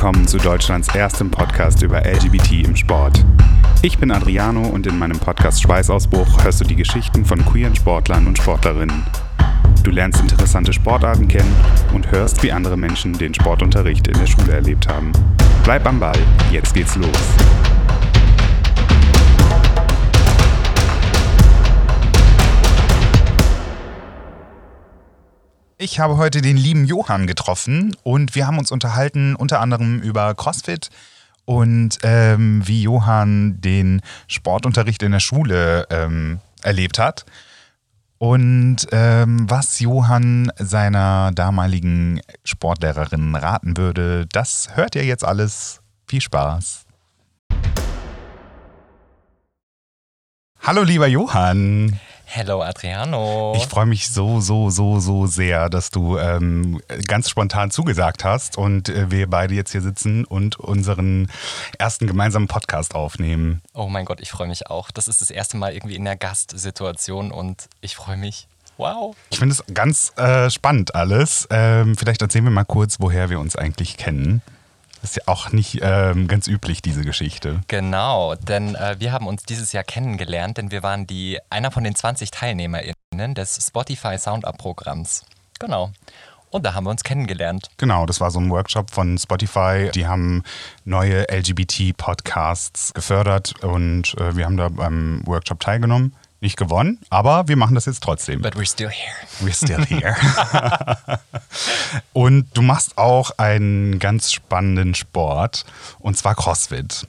Willkommen zu Deutschlands erstem Podcast über LGBT im Sport. Ich bin Adriano und in meinem Podcast Schweißausbruch hörst du die Geschichten von queeren Sportlern und Sportlerinnen. Du lernst interessante Sportarten kennen und hörst, wie andere Menschen den Sportunterricht in der Schule erlebt haben. Bleib am Ball, jetzt geht's los. Ich habe heute den lieben Johann getroffen und wir haben uns unterhalten unter anderem über CrossFit und ähm, wie Johann den Sportunterricht in der Schule ähm, erlebt hat und ähm, was Johann seiner damaligen Sportlehrerin raten würde. Das hört ihr jetzt alles. Viel Spaß. Hallo lieber Johann. Hello Adriano. Ich freue mich so, so, so, so sehr, dass du ähm, ganz spontan zugesagt hast und äh, wir beide jetzt hier sitzen und unseren ersten gemeinsamen Podcast aufnehmen. Oh mein Gott, ich freue mich auch. Das ist das erste Mal irgendwie in der Gastsituation und ich freue mich. Wow. Ich finde es ganz äh, spannend alles. Ähm, vielleicht erzählen wir mal kurz, woher wir uns eigentlich kennen. Das ist ja auch nicht ähm, ganz üblich, diese Geschichte. Genau, denn äh, wir haben uns dieses Jahr kennengelernt, denn wir waren die, einer von den 20 TeilnehmerInnen des Spotify Sound-Up-Programms. Genau. Und da haben wir uns kennengelernt. Genau, das war so ein Workshop von Spotify. Die haben neue LGBT-Podcasts gefördert und äh, wir haben da beim Workshop teilgenommen nicht gewonnen, aber wir machen das jetzt trotzdem. But we're still here. We're still here. und du machst auch einen ganz spannenden Sport, und zwar CrossFit.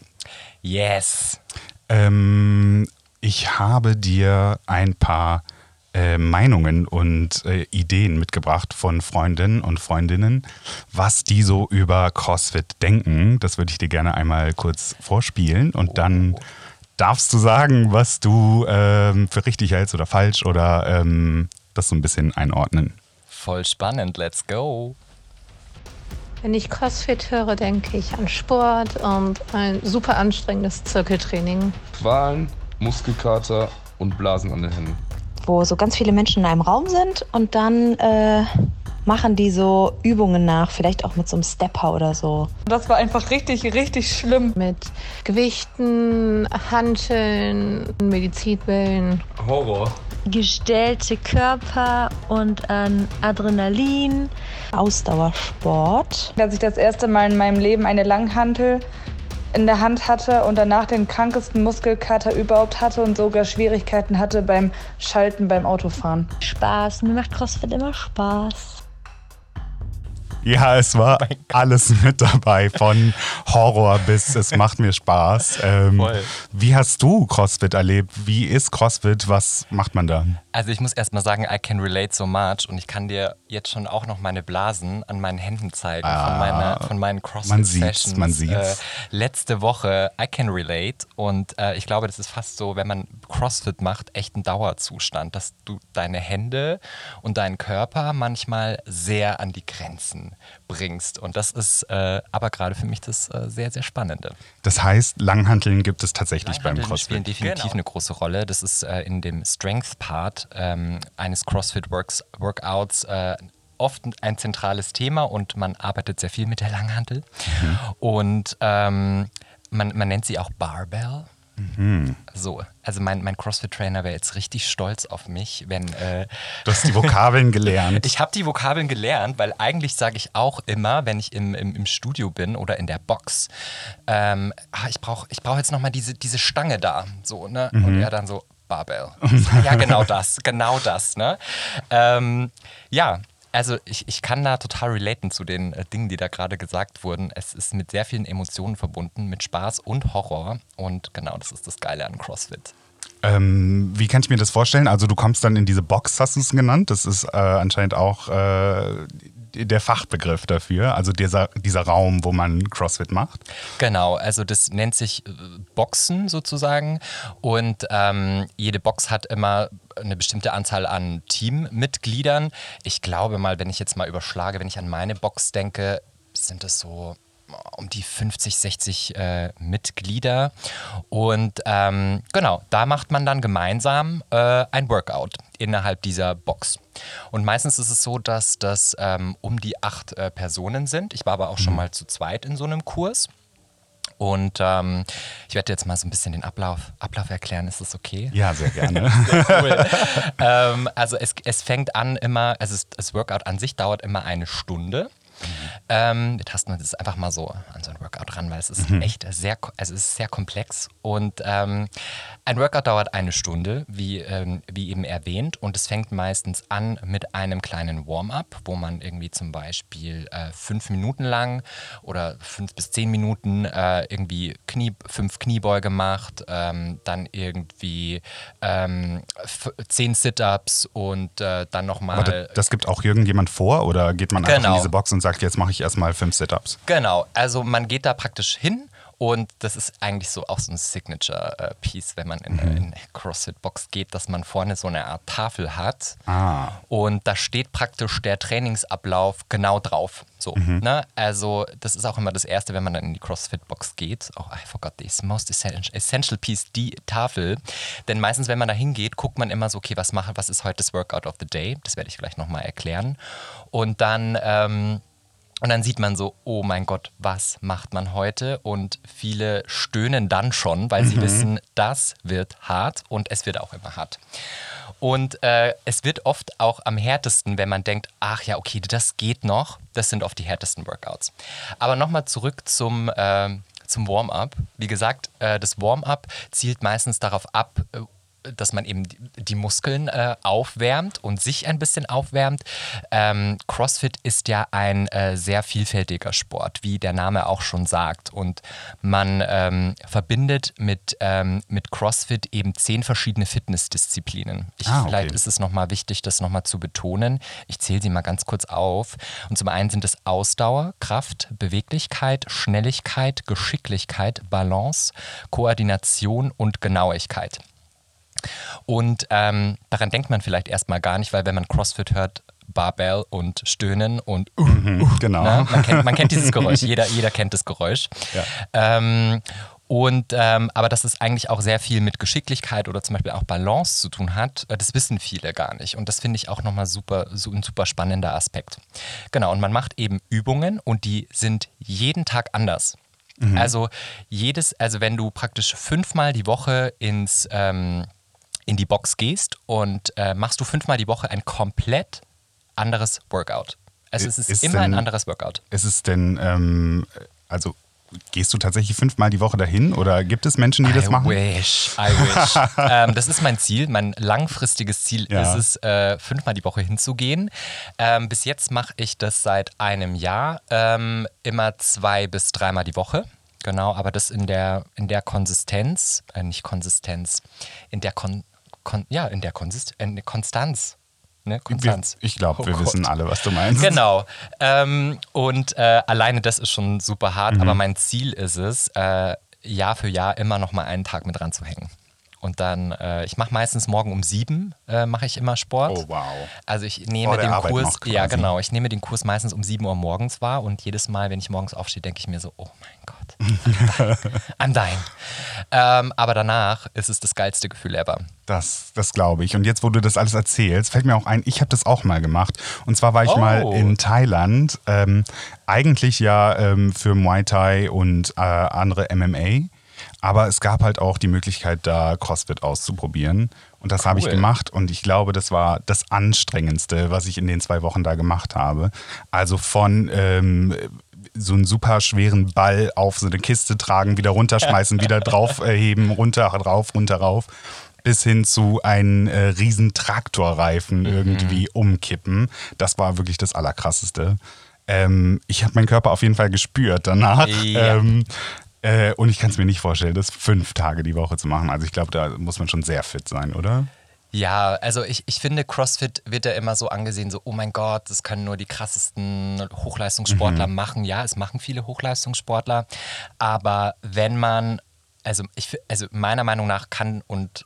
Yes. Ähm, ich habe dir ein paar äh, Meinungen und äh, Ideen mitgebracht von Freundinnen und Freundinnen, was die so über CrossFit denken. Das würde ich dir gerne einmal kurz vorspielen und dann darfst du sagen, was du ähm, für richtig hältst oder falsch oder ähm, das so ein bisschen einordnen. Voll spannend, let's go. Wenn ich CrossFit höre, denke ich an Sport und ein super anstrengendes Zirkeltraining. Qualen, Muskelkater und Blasen an den Händen. Wo so ganz viele Menschen in einem Raum sind und dann äh, machen die so Übungen nach, vielleicht auch mit so einem Stepper oder so. Das war einfach richtig, richtig schlimm. Mit Gewichten, Hanteln, Medizinwellen. Horror. Gestellte Körper und an Adrenalin. Ausdauersport. Als ich das erste Mal in meinem Leben eine Langhantel in der Hand hatte und danach den krankesten Muskelkater überhaupt hatte und sogar Schwierigkeiten hatte beim Schalten beim Autofahren. Spaß, mir macht CrossFit immer Spaß. Ja, es war oh alles mit dabei, von Horror bis es macht mir Spaß. Ähm, wie hast du CrossFit erlebt? Wie ist CrossFit? Was macht man da? Also ich muss erstmal sagen, I can relate so much und ich kann dir jetzt schon auch noch meine Blasen an meinen Händen zeigen ah, von, meiner, von meinen CrossFit-Sessions. Man sieht's, man sieht's. Äh, letzte Woche, I can relate und äh, ich glaube, das ist fast so, wenn man CrossFit macht, echt ein Dauerzustand, dass du deine Hände und deinen Körper manchmal sehr an die Grenzen bringst. Und das ist äh, aber gerade für mich das äh, sehr, sehr Spannende. Das heißt, Langhanteln gibt es tatsächlich beim CrossFit. spielen definitiv genau. eine große Rolle. Das ist äh, in dem Ähm, eines CrossFit-Workouts äh, oft ein zentrales Thema und man arbeitet sehr viel mit der Langhantel. Mhm. Und ähm, man, man nennt sie auch Barbell. Mhm. So, also mein, mein CrossFit-Trainer wäre jetzt richtig stolz auf mich, wenn. Äh, du hast die Vokabeln gelernt. ich habe die Vokabeln gelernt, weil eigentlich sage ich auch immer, wenn ich im, im, im Studio bin oder in der Box, ähm, ah, ich brauche ich brauch jetzt nochmal diese, diese Stange da. So, ne? Mhm. Und er dann so, Barbell. ja, genau das, genau das. Ne? Ähm, ja, also ich, ich kann da total relaten zu den äh, Dingen, die da gerade gesagt wurden. Es ist mit sehr vielen Emotionen verbunden, mit Spaß und Horror. Und genau, das ist das Geile an CrossFit. Ähm, wie kann ich mir das vorstellen? Also du kommst dann in diese Box, hast du es genannt. Das ist äh, anscheinend auch äh, der Fachbegriff dafür, also dieser, dieser Raum, wo man CrossFit macht? Genau, also das nennt sich äh, Boxen sozusagen und ähm, jede Box hat immer eine bestimmte Anzahl an Teammitgliedern. Ich glaube mal, wenn ich jetzt mal überschlage, wenn ich an meine Box denke, sind es so um die 50, 60 äh, Mitglieder. Und ähm, genau, da macht man dann gemeinsam äh, ein Workout innerhalb dieser Box. Und meistens ist es so, dass das ähm, um die acht äh, Personen sind. Ich war aber auch schon mal zu zweit in so einem Kurs. Und ähm, ich werde jetzt mal so ein bisschen den Ablauf, Ablauf erklären. Ist das okay? Ja, sehr gerne. cool. ähm, also es, es fängt an immer, also es, das Workout an sich dauert immer eine Stunde. Ähm, wir tasten uns jetzt einfach mal so an so ein Workout ran, weil es ist echt sehr, also es ist sehr komplex. Und ähm, ein Workout dauert eine Stunde, wie, ähm, wie eben erwähnt. Und es fängt meistens an mit einem kleinen Warm-up, wo man irgendwie zum Beispiel äh, fünf Minuten lang oder fünf bis zehn Minuten äh, irgendwie Knie, fünf Kniebeuge macht, ähm, dann irgendwie ähm, zehn Sit-Ups und äh, dann nochmal. Das, das gibt auch irgendjemand vor oder geht man einfach in Genau. diese Box und sagt, jetzt mache ich erstmal fünf Sit-Ups? Genau, also man geht da praktisch hin und das ist eigentlich so auch so ein Signature-Piece, wenn man in eine in CrossFit-Box geht, dass man vorne so eine Art Tafel hat Ah. und da steht praktisch der Trainingsablauf genau drauf. So, ne? Also das ist auch immer das Erste, wenn man dann in die CrossFit-Box geht. Oh, I forgot this most essential, essential piece, die Tafel. Denn meistens, wenn man da hingeht, guckt man immer so, okay, was mache, was ist heute das Workout of the Day? Das werde ich gleich nochmal erklären. Und dann ähm, und dann sieht man so, oh mein Gott, was macht man heute? Und viele stöhnen dann schon, weil sie wissen, das wird hart und es wird auch immer hart. Und äh, es wird oft auch am härtesten, wenn man denkt, ach ja, okay, das geht noch. Das sind oft die härtesten Workouts. Aber nochmal zurück zum, ähm, zum Warm-up. Wie gesagt, äh, das Warm-up zielt meistens darauf ab, äh, dass man eben die, Muskeln äh, aufwärmt und sich ein bisschen aufwärmt. Ähm, CrossFit ist ja ein äh, sehr vielfältiger Sport, wie der Name auch schon sagt. Und man ähm, verbindet mit, ähm, mit CrossFit eben zehn verschiedene Fitnessdisziplinen. Ich, Ah, okay. Vielleicht ist es nochmal wichtig, das nochmal zu betonen. Ich zähle sie mal ganz kurz auf. Und zum einen sind es Ausdauer, Kraft, Beweglichkeit, Schnelligkeit, Geschicklichkeit, Balance, Koordination und Genauigkeit. Und ähm, daran denkt man vielleicht erstmal gar nicht, weil wenn man CrossFit hört, Barbell und Stöhnen und uh, Genau. ne? man, kennt, man kennt dieses Geräusch, jeder, jeder kennt das Geräusch. Ähm, und ähm, aber dass es eigentlich auch sehr viel mit Geschicklichkeit oder zum Beispiel auch Balance zu tun hat, äh, das wissen viele gar nicht. Und das finde ich auch nochmal super, so ein super spannender Aspekt. Genau, und man macht eben Übungen und die sind jeden Tag anders. Also jedes, also wenn du praktisch fünfmal die Woche ins ähm, in die Box gehst und äh, machst du fünfmal die Woche ein komplett anderes Workout. Also es ist, Ist immer ein denn- anderes Workout. Ist es denn, ähm, also gehst du tatsächlich fünfmal die Woche dahin oder gibt es Menschen, die das I machen? wish, I wish. ähm, das ist mein Ziel, mein langfristiges Ziel Ja. ist es, äh, fünfmal die Woche hinzugehen. Ähm, bis jetzt mache ich das seit einem Jahr, ähm, immer zwei bis dreimal die Woche. Genau, aber das in der, in der Konsistenz, äh, nicht Konsistenz, in der Kon, Kon ja, in der Konsist in Konstanz. Ne? Konstanz. ich glaube, Oh wir Gott. wissen alle, was du meinst. Genau. Ähm, und äh, alleine das ist schon super hart, Mhm. aber mein Ziel ist es, äh, Jahr für Jahr immer noch mal einen Tag mit ranzuhängen. Und dann, äh, ich mache meistens morgen um sieben, äh, mache ich immer Sport. Oh, wow. Also ich nehme der den Arbeit Kurs, ja genau, ich nehme den Kurs meistens um 7 Uhr morgens wahr und jedes Mal, wenn ich morgens aufstehe, denke ich mir so, oh mein Gott, I'm dying. Ähm, aber danach ist es das geilste Gefühl ever. Das, das glaube ich. Und jetzt, wo du das alles erzählst, fällt mir auch ein, ich habe das auch mal gemacht. Und zwar war ich Oh. mal in Thailand, ähm, eigentlich ja ähm, für Muay Thai und äh, andere MMA. Aber es gab halt auch die Möglichkeit, da CrossFit auszuprobieren. Und das habe ich Cool. gemacht. Und ich glaube, das war das Anstrengendste, was ich in den zwei Wochen da gemacht habe. Also von ähm, so einen super schweren Ball auf so eine Kiste tragen, wieder runterschmeißen, wieder drauf äh, heben, runter, rauf, runter, rauf, bis hin zu einen äh, riesen Traktorreifen irgendwie umkippen. Das war wirklich das Allerkrasseste. Ähm, ich habe meinen Körper auf jeden Fall gespürt danach. Ja. Ähm, äh, und ich kann es mir nicht vorstellen, das fünf Tage die Woche zu machen. Also ich glaube, da muss man schon sehr fit sein, oder? Ja, also ich, ich finde, CrossFit wird ja immer so angesehen, so, oh mein Gott, das können nur die krassesten Hochleistungssportler machen. Ja, es machen viele Hochleistungssportler, aber wenn man, also ich, also meiner Meinung nach kann und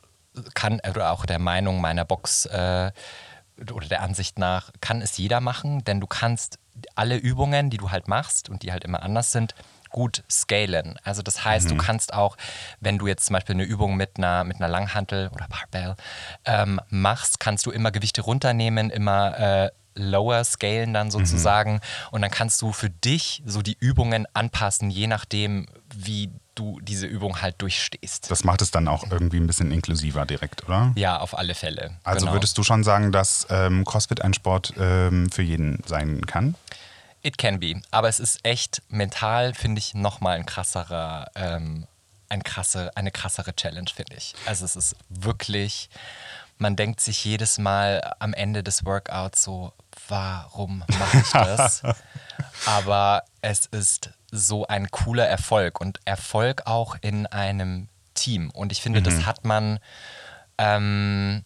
kann, oder auch der Meinung meiner Box äh, oder der Ansicht nach, kann es jeder machen, denn du kannst alle Übungen, die du halt machst und die halt immer anders sind, gut scalen. Also das heißt, du kannst auch, wenn du jetzt zum Beispiel eine Übung mit einer, mit einer Langhantel oder Barbell ähm, machst, kannst du immer Gewichte runternehmen, immer äh, lower scalen dann sozusagen und dann kannst du für dich so die Übungen anpassen, je nachdem, wie du diese Übung halt durchstehst. Das macht es dann auch irgendwie ein bisschen inklusiver direkt, oder? Ja, auf alle Fälle. Also genau. würdest du schon sagen, dass ähm, CrossFit ein Sport ähm, für jeden sein kann? It can be. Aber es ist echt mental, finde ich, nochmal ein krasserer, ähm, ein krasse, eine krassere Challenge, finde ich. Also es ist wirklich, man denkt sich jedes Mal am Ende des Workouts so, warum mache ich das? Aber es ist so ein cooler Erfolg und Erfolg auch in einem Team. Und ich finde, das hat man, ähm,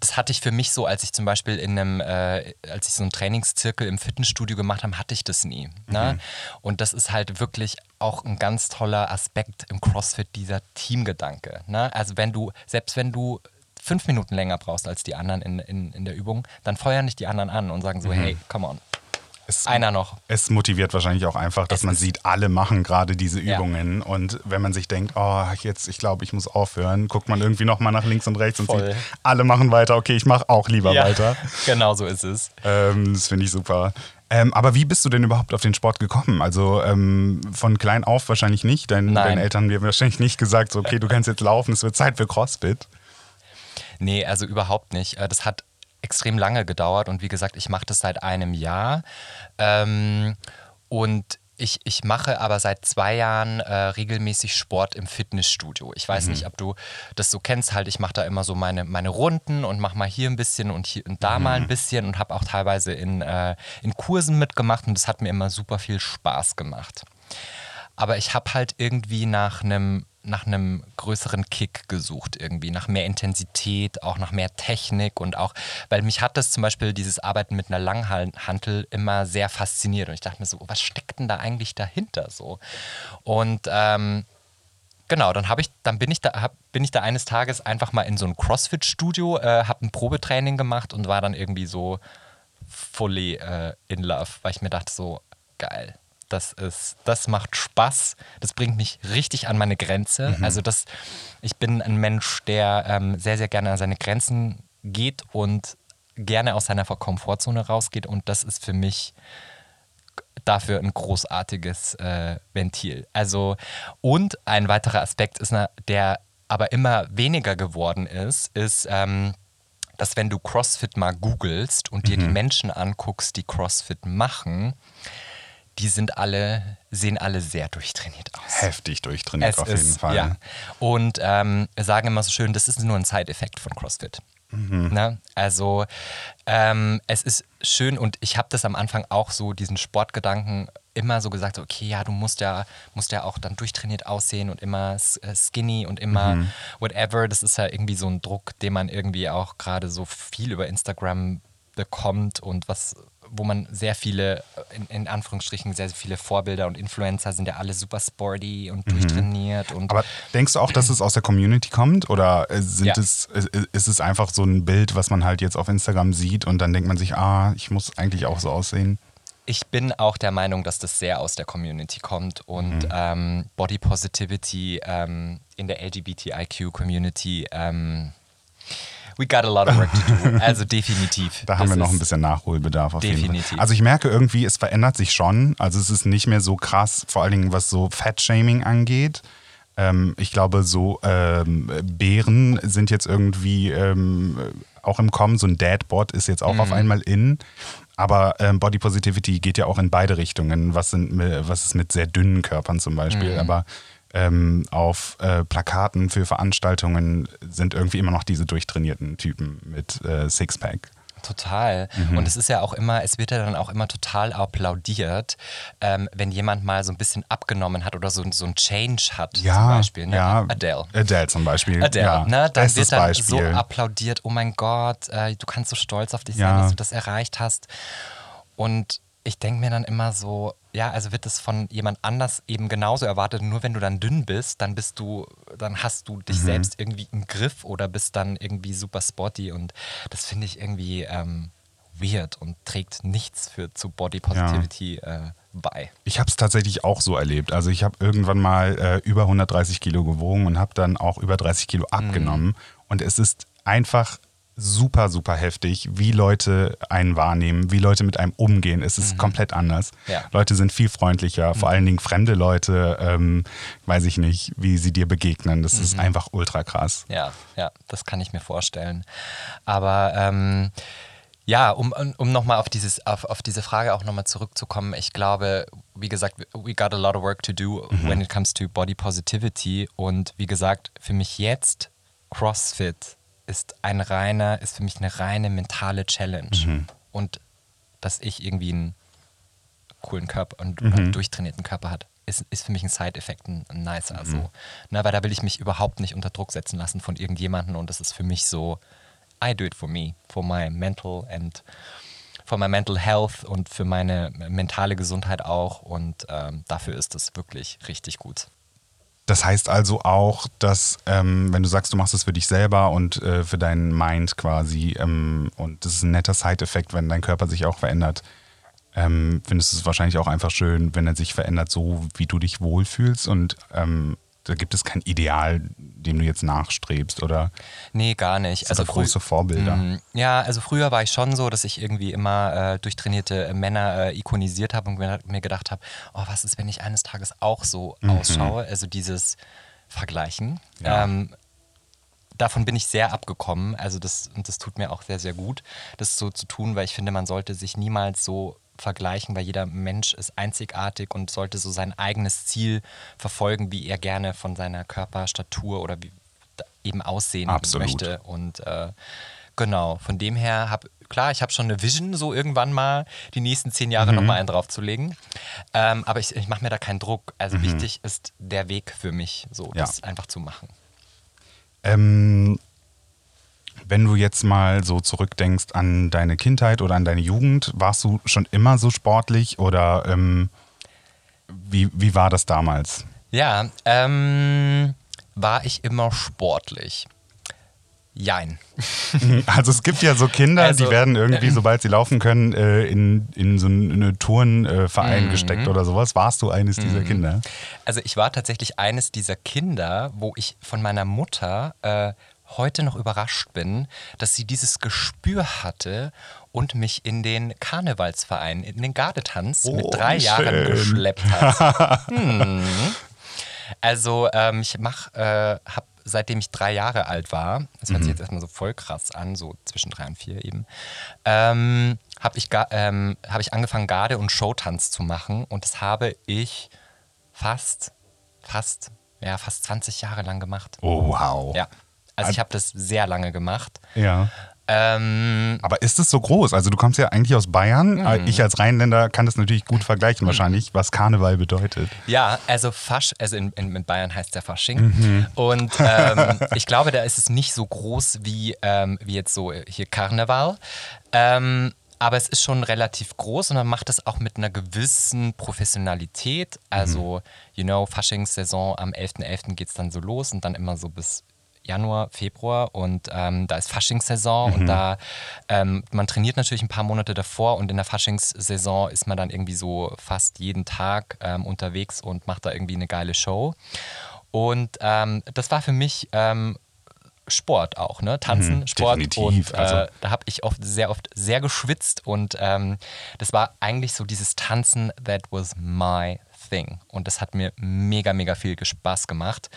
das hatte ich für mich so, als ich zum Beispiel in einem, äh, als ich so einen Trainingszirkel im Fitnessstudio gemacht habe, hatte ich das nie. Ne? Und das ist halt wirklich auch ein ganz toller Aspekt im CrossFit, dieser Teamgedanke. Ne? Also wenn du, selbst wenn du fünf Minuten länger brauchst als die anderen in, in, in der Übung, dann feuern dich die anderen an und sagen so, hey, come on, Es, einer noch. es motiviert wahrscheinlich auch einfach, dass Es man sieht, alle machen gerade diese Ja. Übungen. Und wenn man sich denkt, oh, jetzt, ich glaube, ich muss aufhören, guckt man irgendwie nochmal nach links und rechts und Voll. sieht, alle machen weiter, okay, ich mache auch lieber Ja, weiter. genau so ist es. Ähm, das finde ich super. Ähm, aber wie bist du denn überhaupt auf den Sport gekommen? Also ähm, von klein auf wahrscheinlich nicht. Dein, Nein. deine Eltern haben dir wahrscheinlich nicht gesagt, so, okay, du kannst jetzt laufen, es wird Zeit für CrossFit. Nee, also überhaupt nicht. Äh, Das hat extrem lange gedauert und wie gesagt, ich mache das seit einem Jahr. Ähm, und ich, ich mache aber seit zwei Jahren äh, regelmäßig Sport im Fitnessstudio. Ich weiß nicht, ob du das so kennst, halt, ich mache da immer so meine, meine Runden und mache mal hier ein bisschen und hier und da mal ein bisschen und habe auch teilweise in, äh, in Kursen mitgemacht und das hat mir immer super viel Spaß gemacht. Aber ich habe halt irgendwie nach einem nach einem größeren Kick gesucht, irgendwie, nach mehr Intensität, auch nach mehr Technik und auch, weil mich hat das zum Beispiel, dieses Arbeiten mit einer Langhantel immer sehr fasziniert und ich dachte mir so, was steckt denn da eigentlich dahinter so? Und ähm, Genau, dann habe ich, dann bin ich da, hab, bin ich da eines Tages einfach mal in so ein CrossFit-Studio, äh, habe ein Probetraining gemacht und war dann irgendwie so fully äh, in love, weil ich mir dachte so geil, das ist, das macht Spaß, das bringt mich richtig an meine Grenze. Also das, ich bin ein Mensch, der ähm, sehr sehr gerne an seine Grenzen geht und gerne aus seiner Komfortzone rausgeht und das ist für mich dafür ein großartiges äh, Ventil. Also, und ein weiterer Aspekt ist, der aber immer weniger geworden ist, ist, ähm, dass wenn du CrossFit mal googelst und dir die Menschen anguckst, die CrossFit machen, die sind alle, sehen alle sehr durchtrainiert aus. Heftig durchtrainiert auf jeden Fall. Ja. Und ähm, sagen immer so schön, das ist nur ein Side-Effekt von CrossFit. Ne? Also ähm, es ist schön und ich habe das am Anfang auch so, diesen Sportgedanken immer so gesagt, so, okay, ja, du musst ja, musst ja auch dann durchtrainiert aussehen und immer äh, skinny und immer whatever. Das ist ja irgendwie so ein Druck, den man irgendwie auch gerade so viel über Instagram bekommt und was, wo man sehr viele, in, in Anführungsstrichen, sehr, sehr viele Vorbilder und Influencer sind ja alle super sporty und durchtrainiert und Aber denkst du auch, dass es aus der Community kommt? Oder äh, sind Ja. es, ist es einfach so ein Bild, was man halt jetzt auf Instagram sieht und dann denkt man sich, ah, ich muss eigentlich auch so aussehen? Ich bin auch der Meinung, dass das sehr aus der Community kommt und ähm, Body Positivity ähm, in der LGBTIQ-Community, ähm, we got a lot of work to do. Also definitiv. Da haben wir noch ein bisschen Nachholbedarf auf jeden Definitiv. Fall. Also ich merke irgendwie, es verändert sich schon. Also es ist nicht mehr so krass, vor allen Dingen was so Fat-Shaming angeht. Ähm, ich glaube, so ähm, Bären sind jetzt irgendwie ähm, auch im Kommen. So ein Dadbot ist jetzt auch Mhm. auf einmal in. Aber ähm, Body Positivity geht ja auch in beide Richtungen. Was, sind, was ist mit sehr dünnen Körpern zum Beispiel? Mhm. Aber ähm, auf äh, Plakaten für Veranstaltungen sind irgendwie immer noch diese durchtrainierten Typen mit äh, Sixpack. Total. Mhm. Und es ist ja auch immer, es wird ja dann auch immer total applaudiert, ähm, wenn jemand mal so ein bisschen abgenommen hat oder so, so ein Change hat, Ja, zum Beispiel. Ne? ja. Adele. Adele zum Beispiel. Adele, ja, ne? Dann wird dann Beispiel. so applaudiert, oh mein Gott, äh, du kannst so stolz auf dich sein, Ja. dass du das erreicht hast. Und ich denke mir dann immer so, ja, also wird das von jemand anders eben genauso erwartet, nur wenn du dann dünn bist, dann bist du, dann hast du Mhm. dich selbst irgendwie im Griff oder bist dann irgendwie super sporty und das finde ich irgendwie ähm, weird und trägt nichts für zu Body Positivity äh, bei. Ich habe es tatsächlich auch so erlebt. Also ich habe irgendwann mal äh, über 130 Kilo gewogen und habe dann auch über 30 Kilo abgenommen. Und es ist einfach super, super heftig, wie Leute einen wahrnehmen, wie Leute mit einem umgehen. Es ist komplett anders. Ja. Leute sind viel freundlicher, vor allen Dingen fremde Leute, ähm, weiß ich nicht, wie sie dir begegnen. Das ist einfach ultra krass. Ja, ja, das kann ich mir vorstellen. Aber ähm, ja, um, um nochmal auf, dieses, auf, auf diese Frage auch nochmal zurückzukommen, ich glaube, wie gesagt, we got a lot of work to do when it comes to body positivity. Und wie gesagt, für mich jetzt CrossFit ist ein reiner, ist für mich eine reine mentale Challenge. Und dass ich irgendwie einen coolen Körper und einen durchtrainierten Körper hat, ist, ist für mich ein Side-Effekt, ein, ein nicer. So. Na, weil da will ich mich überhaupt nicht unter Druck setzen lassen von irgendjemandem und das ist für mich so, I do it for me, for my mental and for my mental health und für meine mentale Gesundheit auch und ähm, dafür ist es wirklich richtig gut. Das heißt also auch, dass, ähm, wenn du sagst, du machst es für dich selber und äh, für deinen Mind quasi, ähm, und das ist ein netter Side-Effekt, wenn dein Körper sich auch verändert, ähm, findest du es wahrscheinlich auch einfach schön, wenn er sich verändert, so wie du dich wohlfühlst. Und ähm, da gibt es kein Ideal, dem du jetzt nachstrebst, oder? Nee, gar nicht. Also große Vorbilder. Mm, Ja, also früher war ich schon so, dass ich irgendwie immer äh, durchtrainierte Männer äh, ikonisiert habe und mir, mir gedacht habe, oh, was ist, wenn ich eines Tages auch so ausschaue? Also dieses Vergleichen. Ja. Ähm, davon bin ich sehr abgekommen. Also das, und das tut mir auch sehr, sehr gut, das so zu tun, weil ich finde, man sollte sich niemals so vergleichen, weil jeder Mensch ist einzigartig und sollte so sein eigenes Ziel verfolgen, wie er gerne von seiner Körperstatur oder wie eben aussehen Absolut. möchte. Und äh, genau, von dem her habe klar, ich habe schon eine Vision, so irgendwann mal die nächsten zehn Jahre noch mal einen draufzulegen. Ähm, aber ich, ich mache mir da keinen Druck. Also wichtig ist der Weg für mich, so Ja. das einfach zu machen. Ähm, wenn du jetzt mal so zurückdenkst an deine Kindheit oder an deine Jugend, warst du schon immer so sportlich oder ähm, wie, wie war das damals? Ja, ähm, war ich immer sportlich? Jein. Also es gibt ja so Kinder, Also, die werden irgendwie, sobald sie laufen können, äh, in, in so einen Turnverein Mhm. gesteckt oder sowas. Warst du eines dieser Kinder? Also ich war tatsächlich eines dieser Kinder, wo ich von meiner Mutter äh, heute noch überrascht bin, dass sie dieses Gespür hatte und mich in den Karnevalsverein, in den Gardetanz mit Oh, drei wie Jahren schön. geschleppt hat. hm. Also ähm, ich mach, äh, hab seitdem ich drei Jahre alt war, das hört sich jetzt erstmal so voll krass an, so zwischen drei und vier eben, ähm, habe ich, ähm, hab ich angefangen Garde und Showtanz zu machen und das habe ich fast, fast, ja, fast 20 Jahre lang gemacht. Oh, wow. Ja. Also ich habe das sehr lange gemacht. Ja. Ähm, Aber ist es so groß? Also du kommst ja eigentlich aus Bayern. Mhm. Ich als Rheinländer kann das natürlich gut vergleichen wahrscheinlich, was Karneval bedeutet. Ja, also Fasch, also in, in, in Bayern heißt der Fasching. Mhm. Und ähm, ich glaube, da ist es nicht so groß wie, ähm, wie jetzt so hier Karneval. Ähm, aber es ist schon relativ groß und man macht es auch mit einer gewissen Professionalität. Also, you know, Faschingssaison am 11.11. geht es dann so los und dann immer so bis Januar, Februar und ähm, da ist Faschingssaison und da, ähm, man trainiert natürlich ein paar Monate davor und in der Faschingssaison ist man dann irgendwie so fast jeden Tag ähm, unterwegs und macht da irgendwie eine geile Show. Und ähm, das war für mich ähm, Sport auch, ne? Tanzen, Mhm, Sport. definitiv, Und äh, also- da habe ich oft sehr oft sehr geschwitzt und ähm, das war eigentlich so dieses Tanzen, that was my thing. Und das hat mir mega, mega viel Spaß gemacht.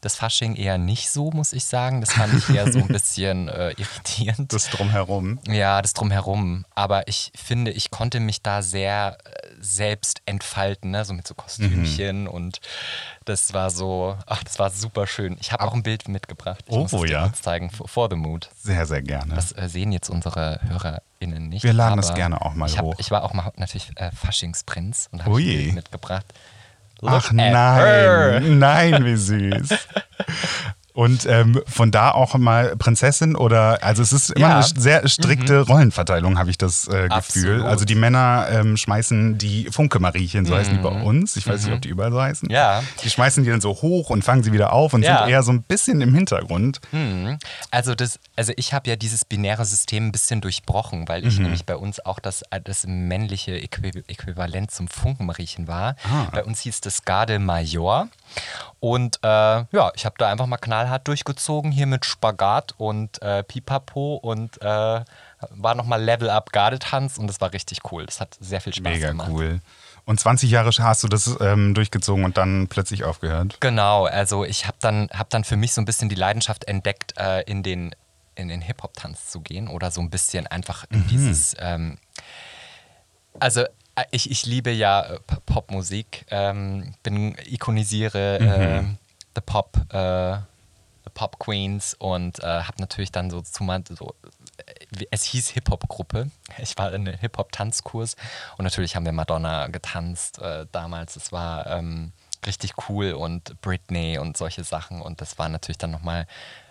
Das Fasching eher nicht so, muss ich sagen. Das fand ich eher so ein bisschen äh, irritierend. Das drumherum. Ja, das drumherum. Aber ich finde, ich konnte mich da sehr äh, selbst entfalten, ne? so mit so Kostümchen und das war so, ach, das war super schön. Ich habe auch ein Bild mitgebracht. Ich Oh, muss es dir ja. kurz zeigen, for, the mood. Sehr, sehr gerne. Das äh, sehen jetzt unsere HörerInnen nicht. Wir laden das gerne auch mal ich hab, hoch. Ich war auch mal natürlich äh, Faschingsprinz und habe ein Bild mitgebracht. Look Ach at her. nein, nein, wie süß. Und ähm, von da auch mal Prinzessin oder, also es ist immer Ja. eine sehr strikte Rollenverteilung, habe ich das äh, Gefühl. Absolut. Also die Männer ähm, schmeißen die Funke-Mariechen, so heißen die bei uns. Ich weiß nicht, ob die überall so heißen. Ja. Die schmeißen die dann so hoch und fangen sie wieder auf und Ja. sind eher so ein bisschen im Hintergrund. Mhm. Also, das, also ich habe ja dieses binäre System ein bisschen durchbrochen, weil Mhm. ich nämlich bei uns auch das, das männliche Äqui Äquivalent zum Funkenmariechen war. Ah. Bei uns hieß das Garde Major. Und äh, ja, ich habe da einfach mal knallhart durchgezogen, hier mit Spagat und äh, Pipapo und äh, war nochmal Level Up Gardetanz und das war richtig cool. Das hat sehr viel Spaß Mega gemacht. cool. Und 20 Jahre hast du das ähm, durchgezogen und dann plötzlich aufgehört. Genau, also ich habe dann, hab dann für mich so ein bisschen die Leidenschaft entdeckt, äh, in den, in den Hip-Hop-Tanz zu gehen oder so ein bisschen einfach in dieses. Ähm, also ich, ich liebe ja äh, Popmusik, ähm, bin ikonisiere äh, The Pop, äh, The Pop Queens und äh, habe natürlich dann so zu so äh, es hieß Hip-Hop-Gruppe. Ich war in einem Hip-Hop-Tanzkurs und natürlich haben wir Madonna getanzt äh, damals. Es war ähm, richtig cool und Britney und solche Sachen. Und das war natürlich dann nochmal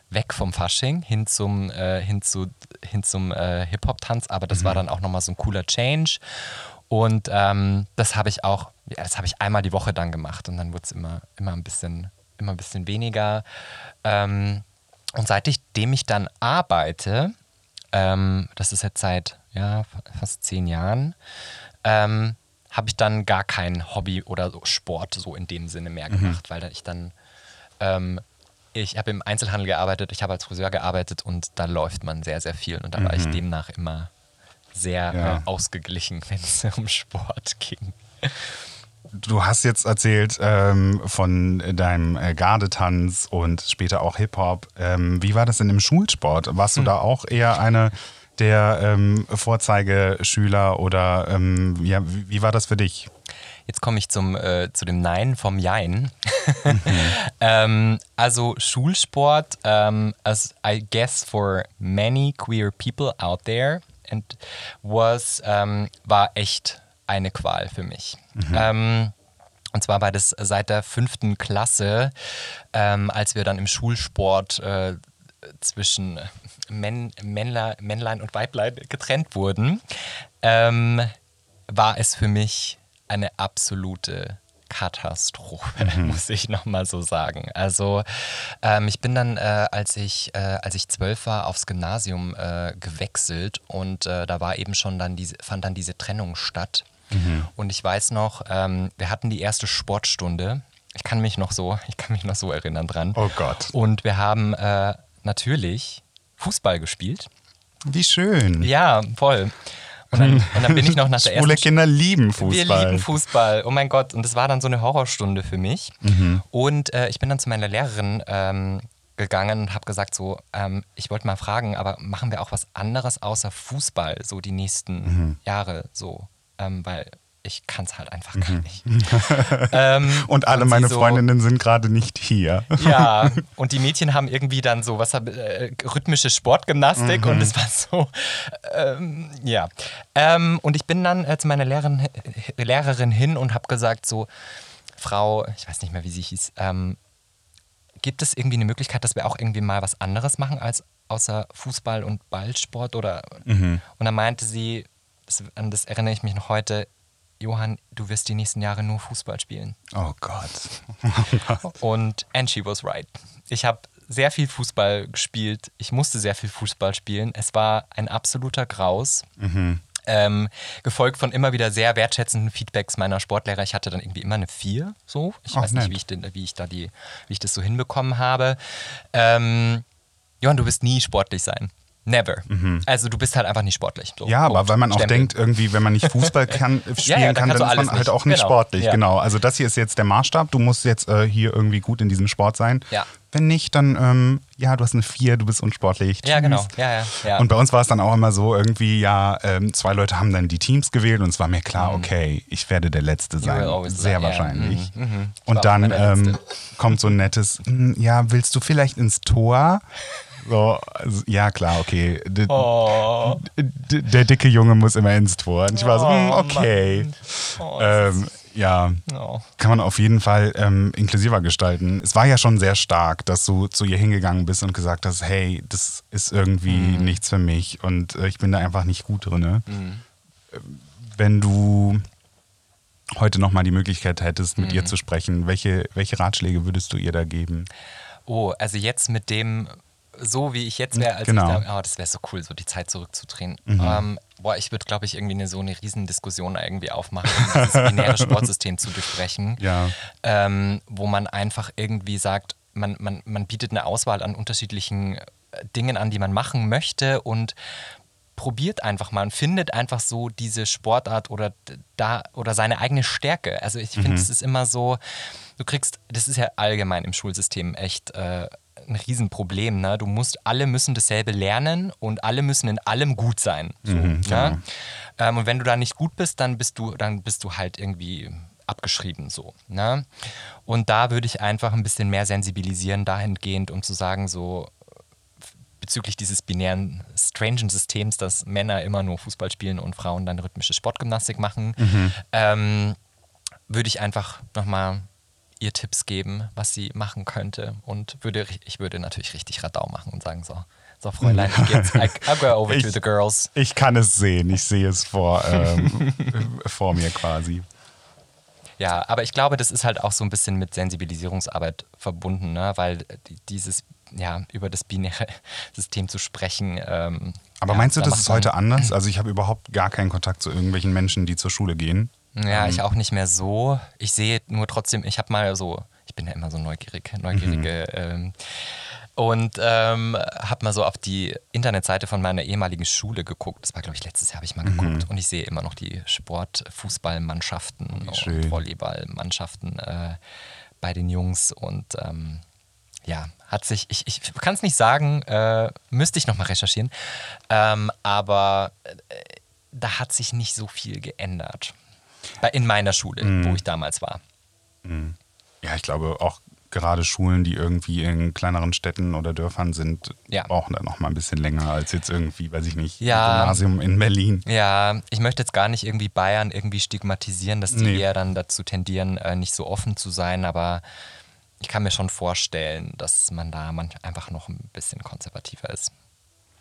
weg vom Fasching hin zum, äh, hin zu, hin zum äh, Hip-Hop-Tanz. Aber das war dann auch nochmal so ein cooler Change. Und ähm, das habe ich auch, ja, das habe ich einmal die Woche dann gemacht und dann wurde es immer, immer ein bisschen, immer ein bisschen weniger. Ähm, und seitdem ich dann arbeite, ähm, das ist jetzt seit ja, fast zehn Jahren, ähm, habe ich dann gar kein Hobby oder so Sport so in dem Sinne mehr gemacht, weil ich dann, ähm, ich habe im Einzelhandel gearbeitet, ich habe als Friseur gearbeitet und da läuft man sehr, sehr viel und da war ich demnach immer sehr Ja. äh, ausgeglichen, wenn es um Sport ging. Du hast jetzt erzählt ähm, von deinem äh, Gardetanz und später auch Hip-Hop. Ähm, wie war das denn im Schulsport? Warst Hm. du da auch eher eine der ähm, Vorzeigeschüler oder ähm, ja, wie, wie war das für dich? Jetzt komme ich zum, äh, zu dem Nein vom Jein. ähm, also Schulsport, ähm, as I guess for many queer people out there, and was, ähm, war echt eine Qual für mich. Ähm, und zwar war das seit der fünften Klasse, ähm, als wir dann im Schulsport äh, zwischen Männ, Männlein, Männlein und Weiblein getrennt wurden, ähm, war es für mich eine absolute Katastrophe, muss ich nochmal so sagen. Also ähm, ich bin dann, äh, als, ich, äh, als ich zwölf war, aufs Gymnasium äh, gewechselt und äh, da war eben schon dann diese, fand dann diese Trennung statt. Und ich weiß noch, ähm, wir hatten die erste Sportstunde. Ich kann mich noch so, ich kann mich noch so erinnern dran. Oh Gott. Und wir haben äh, natürlich Fußball gespielt. Wie schön. Ja, voll. Und dann, und dann bin ich noch nach der Schwule ersten Kinder lieben wir Fußball. lieben Fußball. Oh mein Gott. Und das war dann so eine Horrorstunde für mich. Mhm. Und äh, ich bin dann zu meiner Lehrerin ähm, gegangen und habe gesagt so, ähm, ich wollte mal fragen, aber machen wir auch was anderes außer Fußball so die nächsten Mhm. Jahre so, ähm, weil ich kann es halt einfach gar nicht. ähm, und alle sie meine so, Freundinnen sind gerade nicht hier. ja, und die Mädchen haben irgendwie dann so was äh, rhythmische Sportgymnastik und es war so, ähm, ja. Ähm, und ich bin dann äh, zu meiner Lehrerin, äh, Lehrerin hin und habe gesagt so, Frau, ich weiß nicht mehr, wie sie hieß, ähm, gibt es irgendwie eine Möglichkeit, dass wir auch irgendwie mal was anderes machen als außer Fußball und Ballsport oder und dann meinte sie, das, an das erinnere ich mich noch heute, Johann, du wirst die nächsten Jahre nur Fußball spielen. Oh Gott. Und and she was right. Ich habe sehr viel Fußball gespielt. Ich musste sehr viel Fußball spielen. Es war ein absoluter Graus. Ähm, gefolgt von immer wieder sehr wertschätzenden Feedbacks meiner Sportlehrer. Ich hatte dann irgendwie immer eine 4, so. Ich Ach, weiß nicht, nett. wie ich, denn, wie ich da die, wie ich das so hinbekommen habe. Ähm, Johann, du wirst nie sportlich sein. Never. Also du bist halt einfach nicht sportlich. So, Mhm. Ja, aber weil man auch Stempel. denkt, irgendwie, wenn man nicht Fußball kann, spielen ja, dann kann, dann ist man halt nicht. auch nicht Genau. sportlich. Ja. Genau. Also das hier ist jetzt der Maßstab. Du musst jetzt äh, hier irgendwie gut in diesem Sport sein. Ja. Wenn nicht, dann ähm, ja, du hast eine Vier, du bist unsportlich. Ja, Tschüss. genau. Ja, ja, ja. Und bei uns war es dann auch immer so, irgendwie, ja, ähm, zwei Leute haben dann die Teams gewählt und es war mir klar, okay, ich werde der Letzte sein. Mhm. Sehr ja, wahrscheinlich. mhm, mhm. Ich Und dann ähm, kommt so ein nettes, "Hm, ja, willst du vielleicht ins Tor? So, also, ja, klar, okay. D Oh. der dicke Junge muss immer ins Tor. Und ich war so, Oh, hm, okay. Oh, ähm, Ja, Oh. kann man auf jeden Fall ähm, inklusiver gestalten. Es war ja schon sehr stark, dass du zu ihr hingegangen bist und gesagt hast, hey, das ist irgendwie Mhm. nichts für mich und äh, ich bin da einfach nicht gut drin. Wenn du heute nochmal die Möglichkeit hättest, mit Mhm. ihr zu sprechen, welche, welche Ratschläge würdest du ihr da geben? Oh, also jetzt mit dem, so wie ich jetzt wäre, als Genau. ich da, oh, das wäre so cool, so die Zeit zurückzudrehen. Mhm. Ähm, boah, ich würde, glaube ich, irgendwie eine, so eine Riesendiskussion irgendwie aufmachen, um dieses binäre Sportsystem zu durchbrechen. Ja. ähm, wo man einfach irgendwie sagt, man, man, man bietet eine Auswahl an unterschiedlichen äh, Dingen an, die man machen möchte und probiert einfach mal und findet einfach so diese Sportart oder da oder seine eigene Stärke. Also ich finde, es ist immer so, du kriegst, das ist ja allgemein im Schulsystem echt äh, ein Riesenproblem. Ne? Du musst, alle müssen dasselbe lernen und alle müssen in allem gut sein. So, ne? ähm, und wenn du da nicht gut bist, dann bist du, dann bist du halt irgendwie abgeschrieben so. Ne? Und da würde ich einfach ein bisschen mehr sensibilisieren dahingehend, um zu sagen, so bezüglich dieses binären, strangen Systems, dass Männer immer nur Fußball spielen und Frauen dann rhythmische Sportgymnastik machen, ähm, würde ich einfach nochmal ihr Tipps geben, was sie machen könnte. Und würde, ich würde natürlich richtig Radau machen und sagen, so, so Fräulein, wie geht's? I, I'll go over to Ich- the girls. Ich kann es sehen, ich sehe es vor, ähm, vor mir quasi. Ja, aber ich glaube, das ist halt auch so ein bisschen mit Sensibilisierungsarbeit verbunden, ne? weil die- dieses, ja, über das binäre System zu sprechen. Ähm, Aber ja, meinst du, da das ist heute anders? Also ich habe überhaupt gar keinen Kontakt zu irgendwelchen Menschen, die zur Schule gehen. Ja, Ähm. ich auch nicht mehr so. Ich sehe nur trotzdem, ich habe mal so, ich bin ja immer so neugierig, neugierige. Ähm, und ähm, habe mal so auf die Internetseite von meiner ehemaligen Schule geguckt. Das war, glaube ich, letztes Jahr habe ich mal geguckt. Und ich sehe immer noch die Sport-Fußballmannschaften und schön. Volleyballmannschaften äh, bei den Jungs. Und ähm, ja, hat sich, ich, ich kann es nicht sagen, äh, müsste ich nochmal recherchieren. Ähm, aber äh, da hat sich nicht so viel geändert. Bei, in meiner Schule, Mhm. wo ich damals war. Ja, ich glaube auch gerade Schulen, die irgendwie in kleineren Städten oder Dörfern sind, Ja. brauchen da noch mal ein bisschen länger als jetzt irgendwie, weiß ich nicht, Ja. ein Gymnasium in Berlin. Ja, ich möchte jetzt gar nicht irgendwie Bayern irgendwie stigmatisieren, dass die Nee. eher dann dazu tendieren, äh, nicht so offen zu sein, aber ich kann mir schon vorstellen, dass man da manch einfach noch ein bisschen konservativer ist.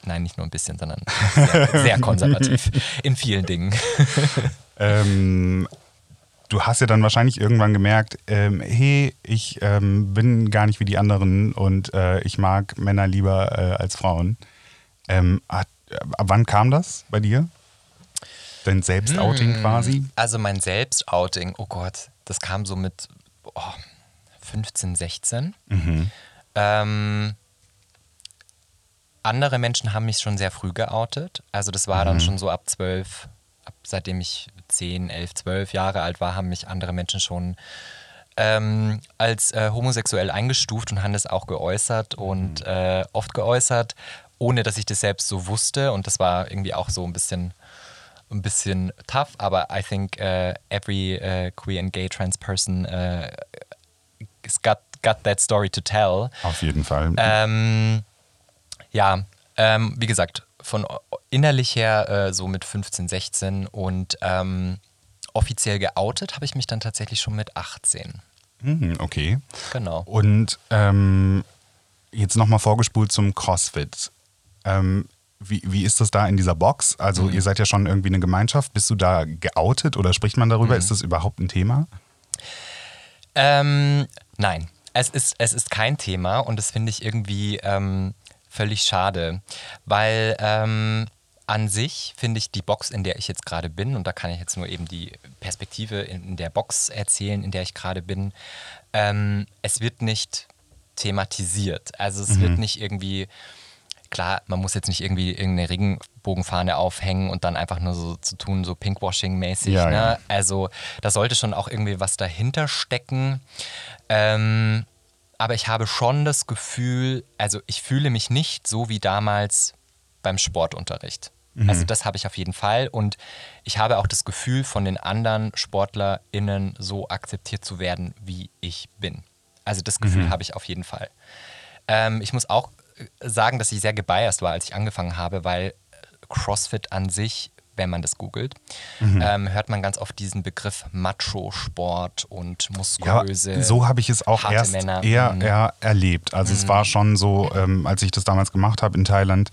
Nein, nicht nur ein bisschen, sondern sehr, sehr konservativ in vielen Dingen. Ähm, du hast ja dann wahrscheinlich irgendwann gemerkt, ähm, hey, ich ähm, bin gar nicht wie die anderen und äh, ich mag Männer lieber äh, als Frauen. Ähm, äh, ab wann kam das bei dir? Dein Selbstouting Hm. quasi? Also mein Selbstouting, oh Gott, das kam so mit oh, 15, 16. Ähm, andere Menschen haben mich schon sehr früh geoutet. Also das war dann schon so ab 12, ab, seitdem ich 10, 11, 12 Jahre alt war, haben mich andere Menschen schon ähm, als äh, homosexuell eingestuft und haben das auch geäußert und äh, oft geäußert, ohne dass ich das selbst so wusste. Und das war irgendwie auch so ein bisschen ein bisschen tough, aber I think uh, every uh, queer and gay trans person uh, has got, got that story to tell. Auf jeden Fall. Ähm, ja, ähm, wie gesagt, von innerlich her äh, so mit 15, 16 und ähm, offiziell geoutet habe ich mich dann tatsächlich schon mit 18. Hm, okay. Genau. Und ähm, jetzt nochmal vorgespult zum CrossFit. Ähm, wie, wie ist das da in dieser Box? Also Mhm. ihr seid ja schon irgendwie eine Gemeinschaft. Bist du da geoutet oder spricht man darüber? Mhm. Ist das überhaupt ein Thema? Ähm, nein, es ist, es ist kein Thema und das finde ich irgendwie ähm, völlig schade, weil ähm, an sich finde ich die Box, in der ich jetzt gerade bin, und da kann ich jetzt nur eben die Perspektive in, der Box erzählen, in der ich gerade bin, ähm, es wird nicht thematisiert. Also es wird nicht irgendwie, klar, man muss jetzt nicht irgendwie irgendeine Regenbogenfahne aufhängen und dann einfach nur so zu tun, so Pinkwashing-mäßig. Ja, ne? ja. Also da sollte schon auch irgendwie was dahinter stecken. Ähm, aber ich habe schon das Gefühl, also ich fühle mich nicht so wie damals beim Sportunterricht. Also das habe ich auf jeden Fall. Und ich habe auch das Gefühl, von den anderen SportlerInnen so akzeptiert zu werden, wie ich bin. Also das Gefühl habe ich auf jeden Fall. Ähm, ich muss auch äh, sagen, dass ich sehr gebiased war, als ich angefangen habe, weil CrossFit an sich wenn man das googelt, Mhm. ähm, hört man ganz oft diesen Begriff Macho-Sport und Ja, muskulöse. so habe ich es auch erst Männer. eher, Mhm. eher erlebt. Also es war schon so, ähm, als ich das damals gemacht habe in Thailand,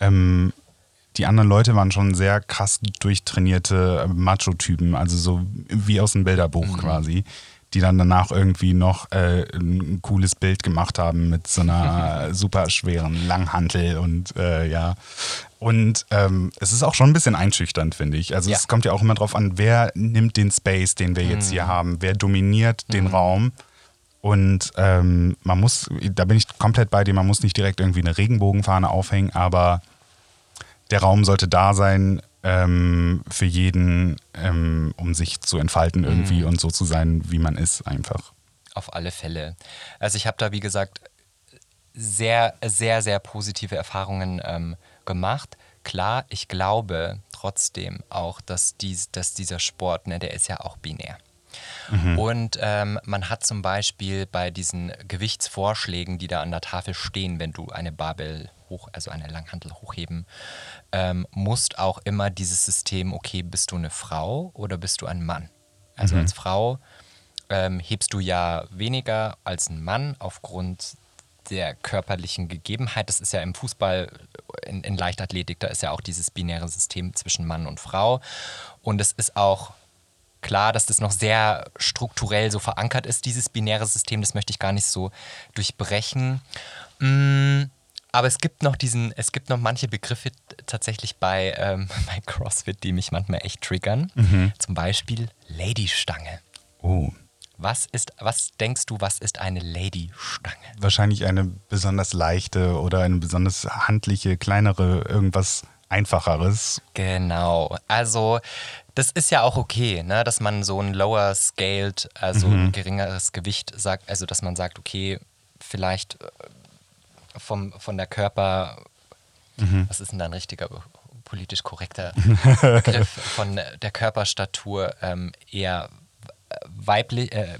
ähm, die anderen Leute waren schon sehr krass durchtrainierte äh, Macho-Typen, also so wie aus einem Bilderbuch Mhm. quasi, die dann danach irgendwie noch äh, ein cooles Bild gemacht haben mit so einer super schweren Langhantel und äh, ja. Und ähm, es ist auch schon ein bisschen einschüchternd, finde ich. Also Ja. es kommt ja auch immer drauf an, wer nimmt den Space, den wir jetzt Mhm. hier haben, wer dominiert den Raum. Und ähm, man muss, da bin ich komplett bei dir, man muss nicht direkt irgendwie eine Regenbogenfahne aufhängen, aber der Raum sollte da sein ähm, für jeden, ähm, um sich zu entfalten irgendwie Mhm. und so zu sein, wie man ist einfach. Auf alle Fälle. Also ich habe da, wie gesagt, sehr, sehr, sehr positive Erfahrungen ähm, gemacht. Klar, ich glaube trotzdem auch, dass, dies, dass dieser Sport, ne, der ist ja auch binär. Und ähm, man hat zum Beispiel bei diesen Gewichtsvorschlägen, die da an der Tafel stehen, wenn du eine Barbell hoch, also eine Langhantel hochheben ähm, musst, auch immer dieses System, okay, bist du eine Frau oder bist du ein Mann? Also Mhm. als Frau ähm, hebst du ja weniger als ein Mann aufgrund der körperlichen Gegebenheit. Das ist ja im Fußball, in, in Leichtathletik, da ist ja auch dieses binäre System zwischen Mann und Frau. Und es ist auch klar, dass das noch sehr strukturell so verankert ist, dieses binäre System. Das möchte ich gar nicht so durchbrechen. Mm, Aber es gibt noch diesen, es gibt noch manche Begriffe tatsächlich bei, ähm, bei CrossFit, die mich manchmal echt triggern. Mhm. Zum Beispiel Ladystange. Oh, Was ist, was denkst du, was ist eine Ladystange? wahrscheinlich eine besonders leichte oder eine besonders handliche, kleinere, irgendwas Einfacheres. Genau. Also, das ist ja auch okay, ne? dass man so ein lower scaled, also Mhm. ein geringeres Gewicht sagt, also dass man sagt, okay, vielleicht äh, vom, von der Körper, Mhm. was ist denn da ein richtiger politisch korrekter Begriff, von der Körperstatur ähm, eher weiblich, äh,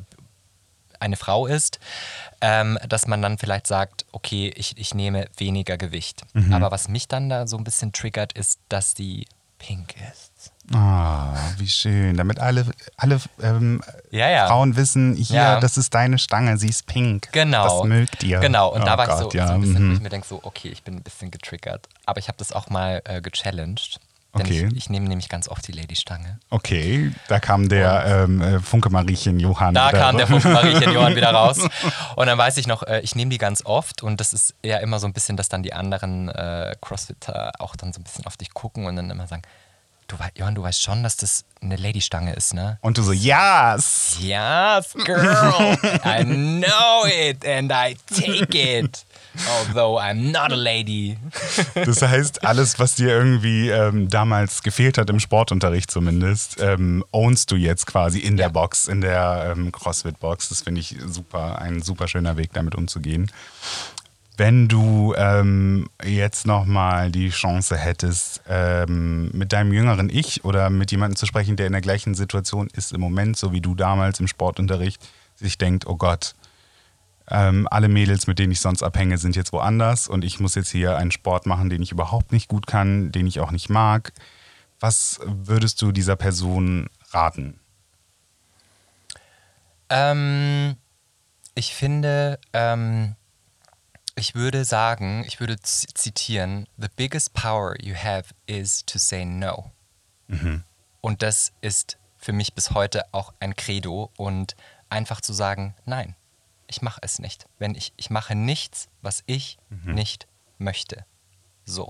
eine Frau ist, ähm, dass man dann vielleicht sagt, okay, ich, ich nehme weniger Gewicht. Mhm. Aber was mich dann da so ein bisschen triggert, ist, dass sie pink ist. Ah, wie schön. Damit alle, alle ähm, Ja, ja. Frauen wissen, hier, Ja. das ist deine Stange, sie ist pink. Genau. Das mögt ihr. Genau, und Oh da war ich Gott, so, ja. so ein bisschen, wo ich mhm. mir denke, so, okay, ich bin ein bisschen getriggert. Aber ich habe das auch mal äh, gechallenged. Denn Okay. ich, ich nehme nämlich ganz oft die Ladystange. Okay, da kam der ähm, äh, Funke Mariechen Johann. Da wieder kam der raus. Funken Mariechen Johann wieder raus. Und dann weiß ich noch, äh, ich nehme die ganz oft und das ist eher immer so ein bisschen, dass dann die anderen äh, Crossfitter auch dann so ein bisschen auf dich gucken und dann immer sagen, du, Johann, du weißt schon, dass das eine Ladystange ist, ne? Und du so, yes! Yes, girl, I know it and I take it. Although I'm not a lady. Das heißt, alles, was dir irgendwie ähm, damals gefehlt hat im Sportunterricht zumindest, ähm, ownst du jetzt quasi in der Ja. Box, in der ähm, CrossFit-Box. Das finde ich super, ein super schöner Weg, damit umzugehen. Wenn du ähm, jetzt nochmal die Chance hättest, ähm, mit deinem jüngeren Ich oder mit jemandem zu sprechen, der in der gleichen Situation ist im Moment, so wie du damals im Sportunterricht, sich denkt, oh Gott, ähm, alle Mädels, mit denen ich sonst abhänge, sind jetzt woanders und ich muss jetzt hier einen Sport machen, den ich überhaupt nicht gut kann, den ich auch nicht mag. Was würdest du dieser Person raten? Ähm, ich finde, ähm, ich würde sagen, ich würde zitieren, the biggest power you have is to say no. Und das ist für mich bis heute auch ein Credo und einfach zu sagen, nein, ich mache es nicht. Wenn ich, ich mache nichts, was ich nicht möchte. So.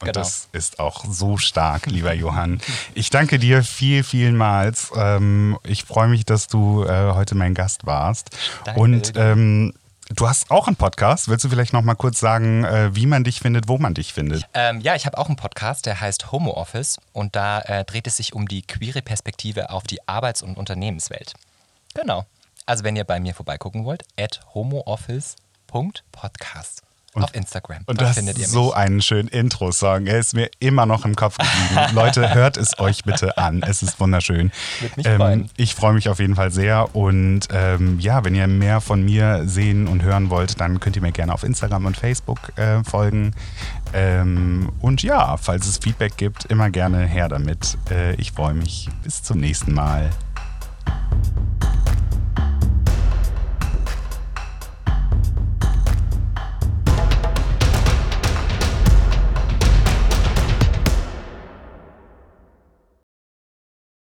Und Genau. das ist auch so stark, lieber Johann. Ich danke dir viel, vielmals. Ähm, ich freue mich, dass du äh, heute mein Gast warst. Danke Und ähm, du hast auch einen Podcast. Willst du vielleicht noch mal kurz sagen, äh, wie man dich findet, wo man dich findet? Ähm, ja, ich habe auch einen Podcast, der heißt Homo Office und da äh, dreht es sich um die queere Perspektive auf die Arbeits- und Unternehmenswelt. Genau. Also wenn ihr bei mir vorbeigucken wollt, at homooffice.podcast. Auf Instagram. Und Dort das findet ihr so mich. einen schönen Intro-Song. Er ist mir immer noch im Kopf geblieben. Leute, hört es euch bitte an. Es ist wunderschön. Mich freuen. Ich freue mich auf jeden Fall sehr. Und ähm, ja, wenn ihr mehr von mir sehen und hören wollt, dann könnt ihr mir gerne auf Instagram und Facebook äh, folgen. Ähm, und ja, falls es Feedback gibt, immer gerne her damit. Äh, ich freue mich. Bis zum nächsten Mal.